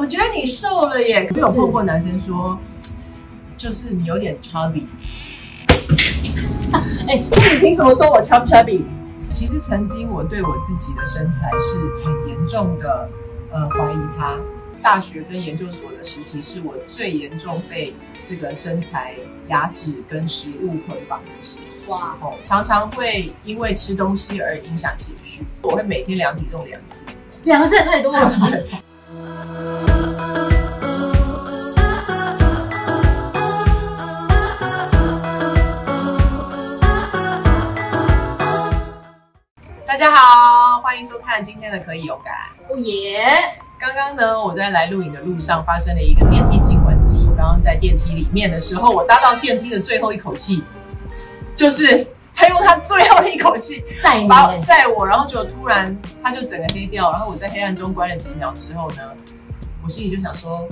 我觉得你瘦了耶。我有碰过男生说，就是你有点 chubby。哎，那你凭什么说我 chub chubby？其实曾经我对我自己的身材是很严重的呃怀疑它。大学跟研究所的时期是我最严重被这个身材、压制跟食物捆绑的时哇候，常常会因为吃东西而影响情绪。我会每天量体重两次。两个字也太多了。看今天的可以有感。不也？刚刚呢，我在来录影的路上发生了一个电梯惊魂记。我刚刚在电梯里面的时候，我搭到电梯的最后一口气，就是他用他最后一口气载把我载我，然后就突然他就整个黑掉，然后我在黑暗中关了几秒之后呢，我心里就想说，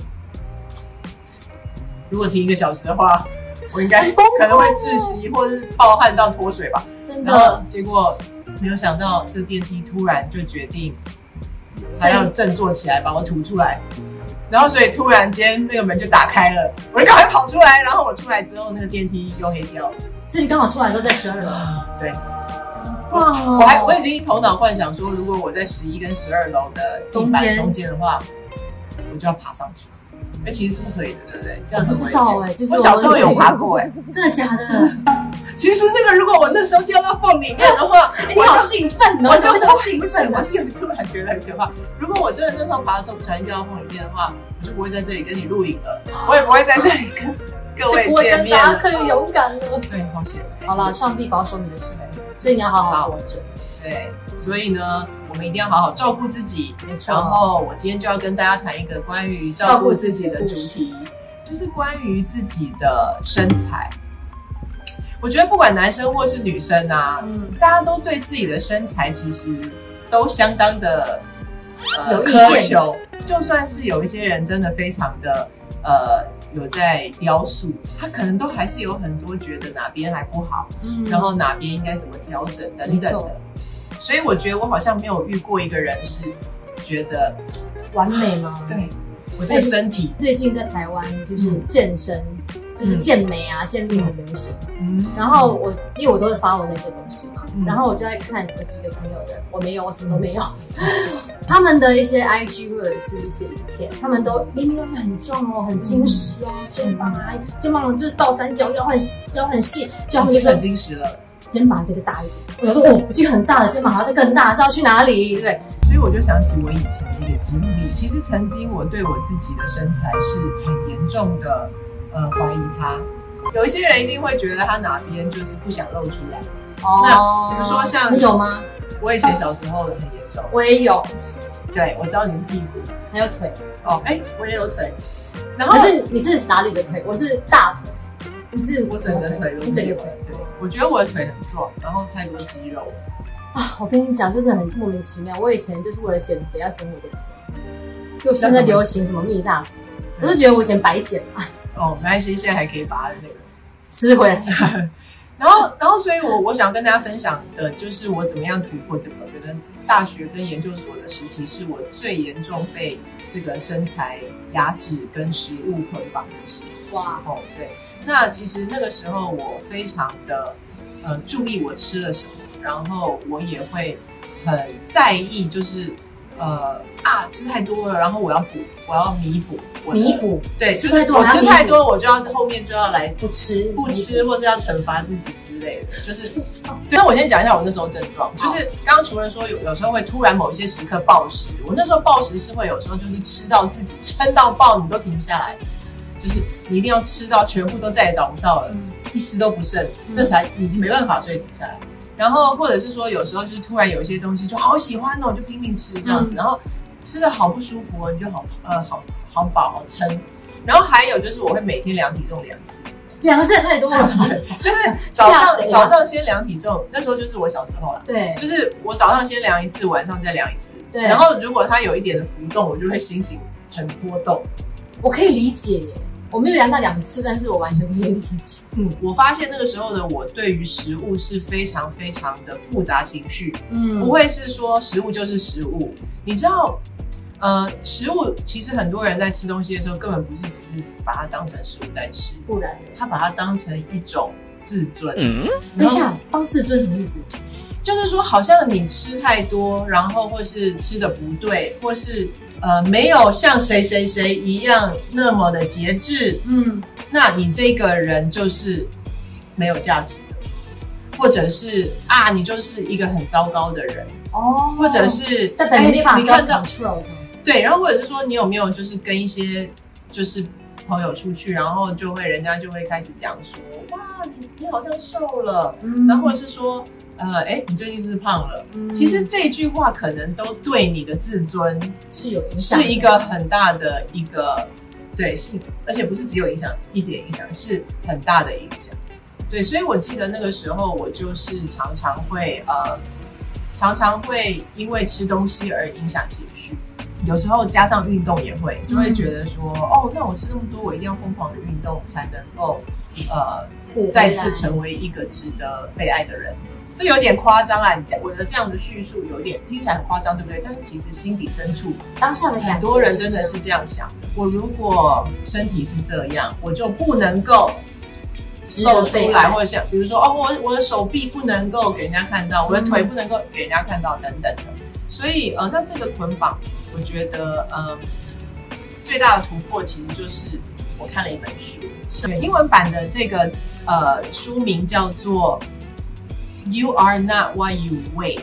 如果停一个小时的话，我应该可能会窒息或者是暴汗到脱水吧。真的结果没有想到，这电梯突然就决定，还要振作起来把我吐出来。然后所以突然间那个门就打开了，我就赶快跑出来。然后我出来之后，那个电梯又黑掉了。所以你刚好出来都在十二楼。对，哇哦我还我已经头脑幻想说，如果我在十一跟十二楼的地板中间中间的话，我就要爬上去。哎，其实是不可以的，对不对？这样子不知道哎，其实我小时候有爬过哎。真的假的？其实那个如果我那时候掉到缝里面的话，哎你好兴奋哦！我就怎么这么兴奋？我是有突然觉得很可怕。如果我真的那时候爬的时候不小心掉到缝里面的话，我就不会在这里跟你录影了，我也不会在这里跟各位见面了。可以勇敢了。对，好险。好了，上帝保守你的心，所以你要好好活着。对，所以呢，我们一定要好好照顾自己。没错然后我今天就要跟大家谈一个关于照顾自己的主题，就是关于自己的身材。我觉得不管男生或是女生啊，嗯，大家都对自己的身材其实都相当的呃苛求，就算是有一些人真的非常的呃有在雕塑，他可能都还是有很多觉得哪边还不好，嗯然后哪边应该怎么调整等等的。所以我觉得我好像没有遇过一个人是觉得完美吗？对我这个身体，最近在台湾就是健身，就是健美啊、健力很流行。嗯，然后我因为我都会发我那些东西嘛，嗯然后我就在看我几个朋友的，我没有，我什么都没有。他们的一些 IG 或者是一些影片，他们都明明很壮哦，很精实哦，肩膀啊，肩膀就是倒三角，腰很腰很细，就他们就说很精实了。肩膀可以再大一点。我想说，哦，已经很大了，肩膀还要再更大，是要去哪里？对？所以我就想起我以前的一个经历，其实曾经我对我自己的身材是很严重的呃怀疑它。有一些人一定会觉得他哪边就是不想露出来。哦那比如说像你有吗？我以前小时候很严重，我也有，对我知道你是屁股还有腿。哦，哎，我也有腿，然后可是你是哪里的腿？我是大腿，你是我整个腿都是整个腿。对，我觉得我的腿很壮，然后太多肌肉。啊！我跟你讲，真的很莫名其妙。我以前就是为了减肥要减我的腿，就现在流行什么蜜大腿，我就觉得我以前白减嘛，哦，没关系，现在还可以把那个。吃回来。然后，然后，所以我我想跟大家分享的就是我怎么样突破这个。我觉得大学跟研究所的时期是我最严重被这个身材牙齿跟食物捆绑的时时候。对，那其实那个时候我非常的呃注意我吃了什么，然后我也会很在意，就是呃啊吃太多了，然后我要补，我要弥补我弥补？对，吃太多还要弥补？吃太多，我就要后面就要来不吃不吃，或是要惩罚自己之类的，就是。对，那我先讲一下我那时候症状，就是刚刚除了说有有时候会突然某一些时刻暴食，我那时候暴食是会有时候就是吃到自己撑到爆，你都停不下来，就是你一定要吃到全部都再也找不到了，嗯。一丝都不剩，嗯。这才你没办法，所以停下来。然后或者是说有时候就是突然有一些东西就好喜欢哦，就拼命吃这样子，嗯然后吃的好不舒服哦，你就好呃好好饱好撑。然后还有就是我会每天量体重两次。两个字也太多了。就是早上早上先量体重，那时候就是我小时候了，对就是我早上先量一次，晚上再量一次。对然后如果它有一点的浮动，我就会心情很波动。我可以理解耶。我没有量到两次，但是我完全可以理解。嗯，我发现那个时候的我对于食物是非常非常的复杂情绪，嗯不会是说食物就是食物。你知道，呃，食物其实很多人在吃东西的时候，根本不是只是把它当成食物在吃，不然呢？他把它当成一种自尊。嗯等一下，当自尊什么意思？就是说，好像你吃太多，然后或是吃的不对，或是呃没有像谁谁谁一样那么的节制，嗯，那你这个人就是没有价值的，或者是啊，你就是一个很糟糕的人，哦，或者是哎你看到对，然后或者是说你有没有就是跟一些就是朋友出去，然后就会人家就会开始讲说，哇，你你好像瘦了，嗯。然后或者是说，呃，哎，你最近是不是胖了？嗯其实这句话可能都对你的自尊是有影响，是一个很大的一个，对，是，而且不是只有影响一点影响，是很大的影响。对，所以我记得那个时候，我就是常常会呃，常常会因为吃东西而影响情绪，有时候加上运动也会，就会觉得说，哦，那我吃这么多，我一定要疯狂的运动才能够呃再次成为一个值得被爱的人。这有点夸张啊！你讲我的这样的叙述有点听起来很夸张，对不对？但是其实心底深处，当下的，很多人真的是这样想。我如果身体是这样，我就不能够露出来，或者像比如说哦，我我的手臂不能够给人家看到，我的腿不能够给人家看到，等等的。所以呃，那这个捆绑，我觉得呃，最大的突破其实就是我看了一本书，对，英文版的这个呃书名叫做《You Are Not What You Weigh》，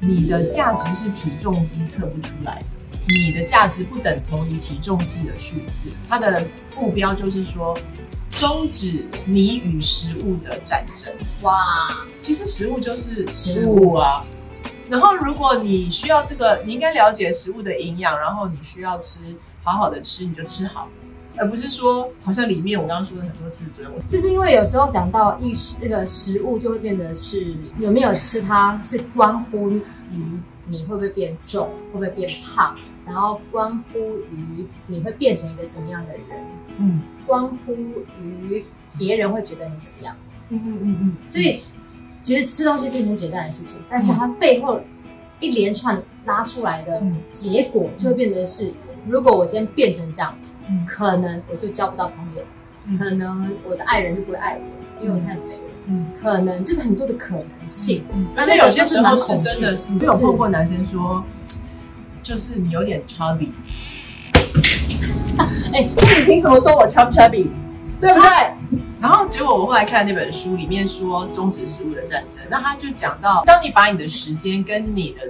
你的价值是体重机测不出来的。你的价值不等同于体重计的数字，它的副标就是说，终止你与食物的战争。哇，其实食物就是食物啊。然后，如果你需要这个，你应该了解食物的营养，然后你需要吃，好好的吃，你就吃好，而不是说好像里面我刚刚说的很多自尊。就是因为有时候讲到意识那个食物，就会变得是有没有吃它，是关乎于你会不会变重，会不会变胖，然后关乎于你会变成一个怎么样的人，嗯关乎于别人会觉得你怎么样。嗯嗯嗯嗯，所以其实吃东西是一件很简单的事情，但是它背后一连串拉出来的嗯结果，就会变成是，如果我今天变成这样，嗯。可能我就交不到朋友，嗯。可能我的爱人就不会爱我，因为我太肥了。嗯。可能就是很多的可能性。嗯，而且有些时候是真的。是，你有碰过男生说，就是你有点 chubby，哎、那你凭什么说我 chub chubby，对不对？然后结果我后来看那本书里面说终止食物的战争，那他就讲到，当你把你的时间跟你的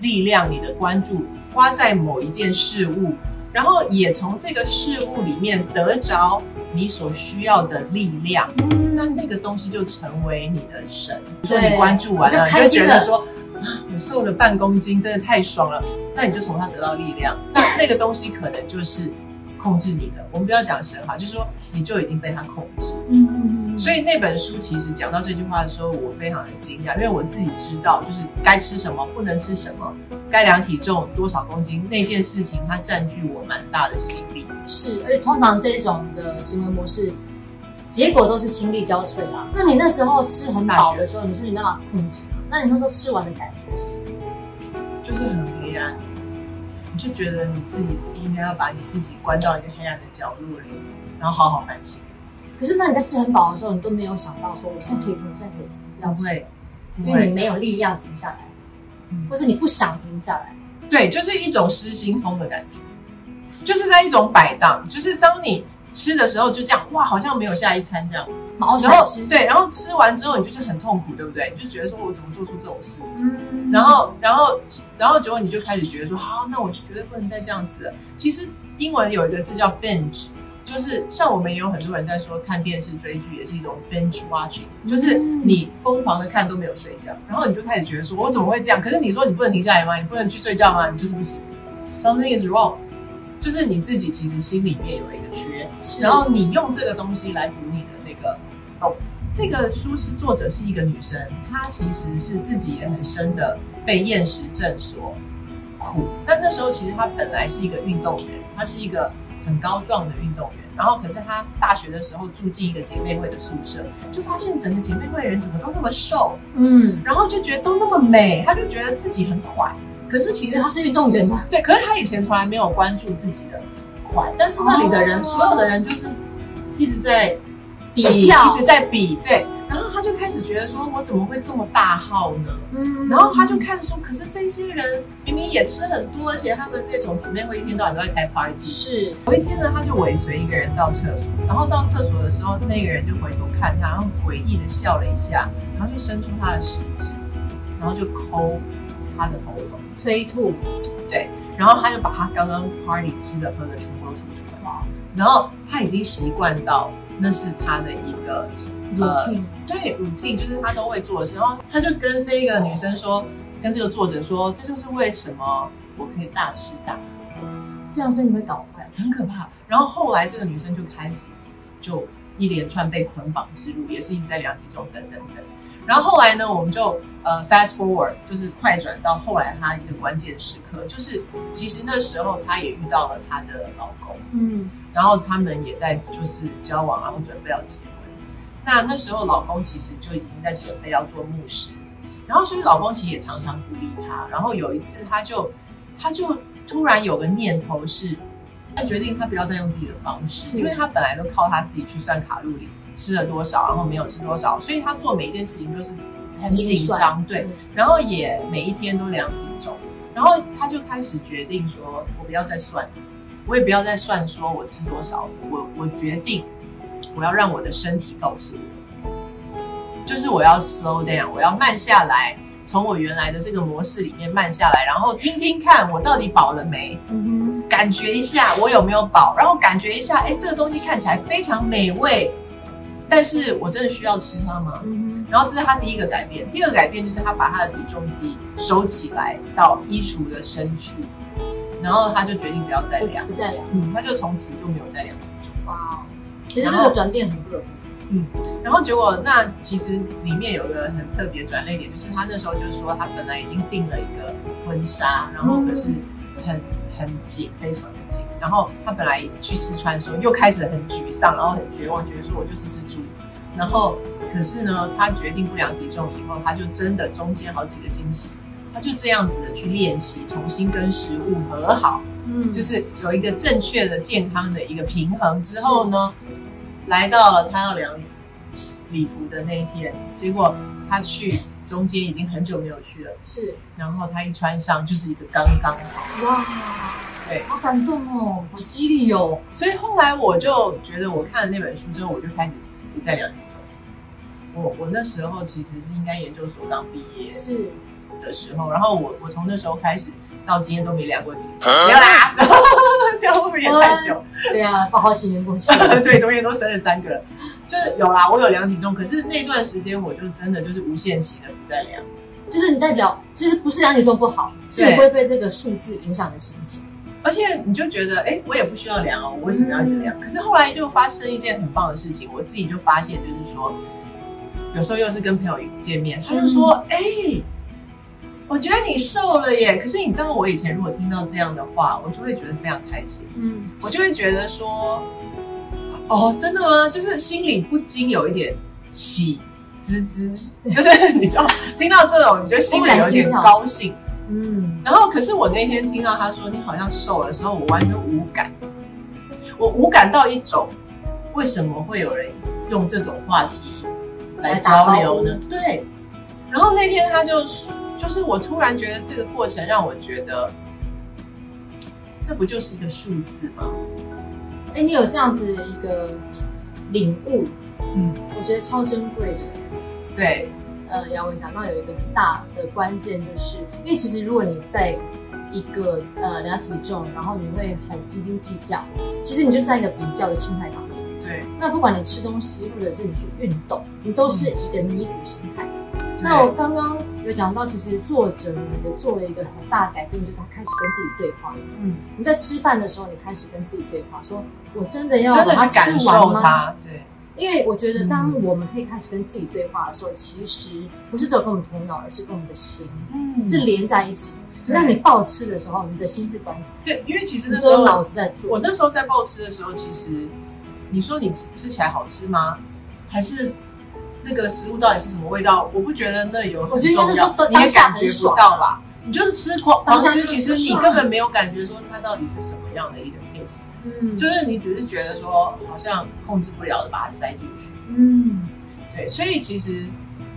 力量、你的关注花在某一件事物，然后也从这个事物里面得着你所需要的力量，嗯。那那个东西就成为你的神。说你关注完了，就你就觉得说啊，我瘦了半公斤，真的太爽了。那你就从它得到力量，那那个东西可能就是控制你的。我们不要讲神哈，就是说你就已经被他控制。嗯嗯，所以那本书其实讲到这句话的时候，我非常的惊讶，因为我自己知道，就是该吃什么，不能吃什么，该量体重多少公斤那件事情，它占据我蛮大的心力。是，而且通常这种的行为模式，结果都是心力交瘁啦。那你那时候吃很饱的时候，你说你没办法控制，那你那时候吃完的感觉是什么？就是很黑暗，你就觉得你自己应该要把你自己关到一个黑暗的角落里，然后好好反省。可是那你在吃很饱的时候，你都没有想到说我现在可以停，我现在可以停，不要吃，不会，因为你，没有力量停下来，嗯或是你不想停下来。对，就是一种失心疯的感觉，就是在一种摆荡，就是当你吃的时候就这样，哇，好像没有下一餐这样，毛然后吃，对，然后吃完之后你就是很痛苦，对不对？你就觉得说我怎么做出这种事？嗯然后，然后，然后结果你就开始觉得说，好，那我就绝对不能再这样子了。其实英文有一个字叫 binge，就是像我们也有很多人在说看电视追剧也是一种 binge watching，就是你疯狂的看都没有睡觉，然后你就开始觉得说，我怎么会这样？可是你说你不能停下来吗？你不能去睡觉吗？你就是不行，something is wrong，就是你自己其实心里面有一个缺，然后你用这个东西来补你的那个洞。这个书是作者是一个女生，她其实是自己也很深的被厌食症所苦。但那时候其实她本来是一个运动员，她是一个很高壮的运动员。然后可是她大学的时候住进一个姐妹会的宿舍，就发现整个姐妹会的人怎么都那么瘦，嗯，然后就觉得都那么美，她就觉得自己很快。可是其实他是运动员嘛，对，可是他以前从来没有关注自己的。快，但是那里的人，哦所有的人就是一直在比较。一直在比，对，然后他就开始觉得说，我怎么会这么大号呢？嗯。然后他就看说，可是这些人明明也吃很多，而且他们那种姐妹会一天到晚都在开 party。是。有一天呢，他就尾随一个人到厕所，然后到厕所的时候，那个人就回头看他，然后诡异的笑了一下，然后就伸出他的食指，然后就抠他的喉咙。催吐，对然后他就把他刚刚 party 吃的喝的全部都吐出来，然后他已经习惯到那是他的一个对 routine，就是他都会做的事。然后他就跟那个女生说，跟这个作者说，这就是为什么我可以大吃大喝，这样身体会搞坏。很可怕。然后后来这个女生就开始就一连串被捆绑之路，也是一直在量体重等等等。然后后来呢，我们就呃 fast forward，就是快转到后来她一个关键时刻，就是其实那时候她也遇到了她的老公，嗯，然后他们也在就是交往，然后准备要结婚。那那时候老公其实就已经在准备要做牧师，然后所以老公其实也常常鼓励她。然后有一次他就他就突然有个念头是，他决定他不要再用自己的方式，因为他本来都靠他自己去算卡路里，吃了多少，然后没有吃多少，所以他做每一件事情都是很紧张，对。嗯。然后也每一天都量体重，然后他就开始决定说，我不要再算，我也不要再算说我吃多少，我我决定我要让我的身体告诉我，就是我要 slow down，我要慢下来，从我原来的这个模式里面慢下来，然后听听看我到底饱了没，嗯感觉一下我有没有饱，然后感觉一下，哎，这个东西看起来非常美味，但是我真的需要吃它吗然后这是他第一个改变，第二个改变就是他把他的体重机收起来到衣橱的深处，然后他就决定不要再，量不，再量。嗯，他就从此就没有再量体重。哇哦，其实这个转变很不容易。然后结果那其实里面有个很特别转捩点，就是他那时候就是说他本来已经订了一个婚纱，然后可是很很紧，非常然后他本来去试穿的时候又开始很沮丧，然后很绝望，觉得说我就是蜘蛛。然后可是呢，他决定不量体重以后，他就真的中间好几个星期，他就这样子的去练习，重新跟食物和好。嗯，就是有一个正确的健康的一个平衡之后呢，来到了他要量礼服的那一天，结果他去中间已经很久没有去了，是然后他一穿上就是一个刚刚好，哇，对，好感动哦，好激励哦。所以后来我就觉得我看了那本书之后，我就开始不再量体重。我我那时候其实是应该研究所刚毕业是，的时候，然后我我从那时候开始到今天都没量过体重，没有啦，然 后这样会不会也太久？对啊，把好几年过去了。对，中间都生了三个了，就是有啦，我有量体重，可是那段时间我就真的就是无限期的不再量。就是你代表，其实不是量体重不好，是你不会被这个数字影响你的心情。而且你就觉得，哎，我也不需要量哦，我为什么要一直量？可是后来就发生一件很棒的事情，我自己就发现，就是说，有时候又是跟朋友见面，他就说，哎、我觉得你瘦了耶。可是你知道，我以前如果听到这样的话，我就会觉得非常开心，嗯，我就会觉得说，哦，真的吗？就是心里不禁有一点喜滋滋，就是你知道，听到这种，你就心里有点高兴。嗯，然后，可是我那天听到他说你好像瘦了的时候，我完全无感，我无感到一种为什么会有人用这种话题来交流呢？对。然后那天他就就是我突然觉得这个过程让我觉得，那不就是一个数字吗？哎，你有这样子的一个领悟，嗯，我觉得超珍贵的。对，呃，杨文讲到有一个很大的关键，就是因为其实如果你在一个呃量体重，然后你会很斤斤计较，其实你就是在一个比较的心态当中。对，那不管你吃东西，或者是你去运动，你都是一个弥补心态。那我刚刚有讲到，其实作者呢有做了一个很大的改变，就是他开始跟自己对话。嗯，你在吃饭的时候，你开始跟自己对话，说我真的要把它吃完吗？对，因为我觉得，当我们可以开始跟自己对话的时候，其实不是只有跟我们头脑，而是跟我们的心嗯是连在一起的。可是当你暴吃的时候，你的心是关起，对，因为其实那时候脑子在做。我那时候在暴吃的时候，其实你说你吃吃起来好吃吗？还是那个食物到底是什么味道？我不觉得那有很我觉得是说，你也感觉不到吧？你就是吃狂狂吃，其实你根本没有感觉说它到底是什么样的一个 taste，嗯，就是你只是觉得说好像控制不了的把它塞进去。嗯，对，所以其实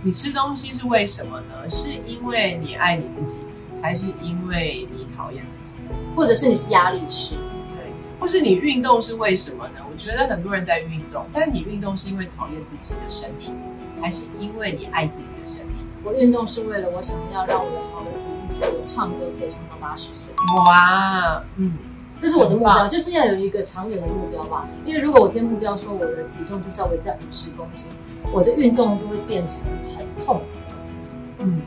你吃东西是为什么呢？是因为你爱你自己，还是因为你讨厌自己？或者是你是压力吃，对，或是你运动是为什么呢？我觉得很多人在运动，但你运动是因为讨厌自己的身体，还是因为你爱自己的身体？我运动是为了我想要让我有好的体力，所以我唱歌可以唱到八十岁。哇，嗯，这是我的目标，就是要有一个长远的目标吧。因为如果我今天目标说我的体重就是要维在五十公斤，我的运动就会变成很痛苦。嗯，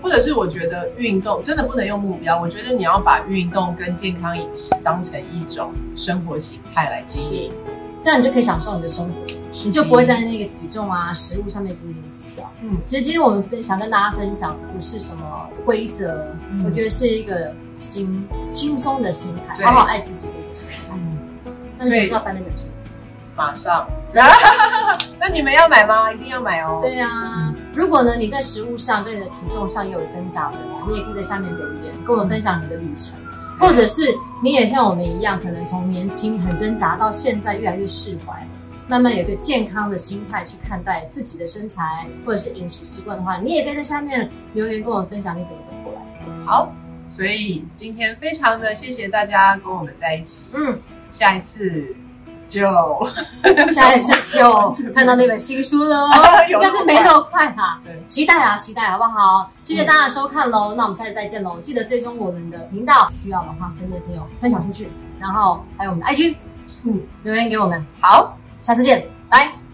或者是我觉得运动真的不能用目标，我觉得你要把运动跟健康饮食当成一种生活形态来经营。这样你就可以享受你的生活，你就不会在那个体重啊、食物上面斤斤计较。嗯其实今天我们分想跟大家分享，不是什么规则，嗯我觉得是一个心轻松的心态，对好好爱自己的一个心态。嗯，那你什么时候要翻那本书？马上。那你们要买吗？一定要买哦。对呀、如果呢你在食物上跟你的体重上也有挣扎的呢，你也可以在下面留言，跟我们分享你的旅程，或者是你也像我们一样，可能从年轻很挣扎到现在越来越释怀。慢慢有一个健康的心态去看待自己的身材或者是饮食习惯的话，你也可以在下面留言跟我们分享你怎么走过来。好，所以今天非常的谢谢大家跟我们在一起，嗯，下一次就 下一次就 看到那本新书喽，有应该是没那么快哈、对。期待啊，期待好不好？谢谢大家收看喽，那我们下次再见喽！记得追踪我们的频道，需要的话身边的朋友分享出去，然后还有我们的 IG，嗯，留言给我们，好。下次见，拜。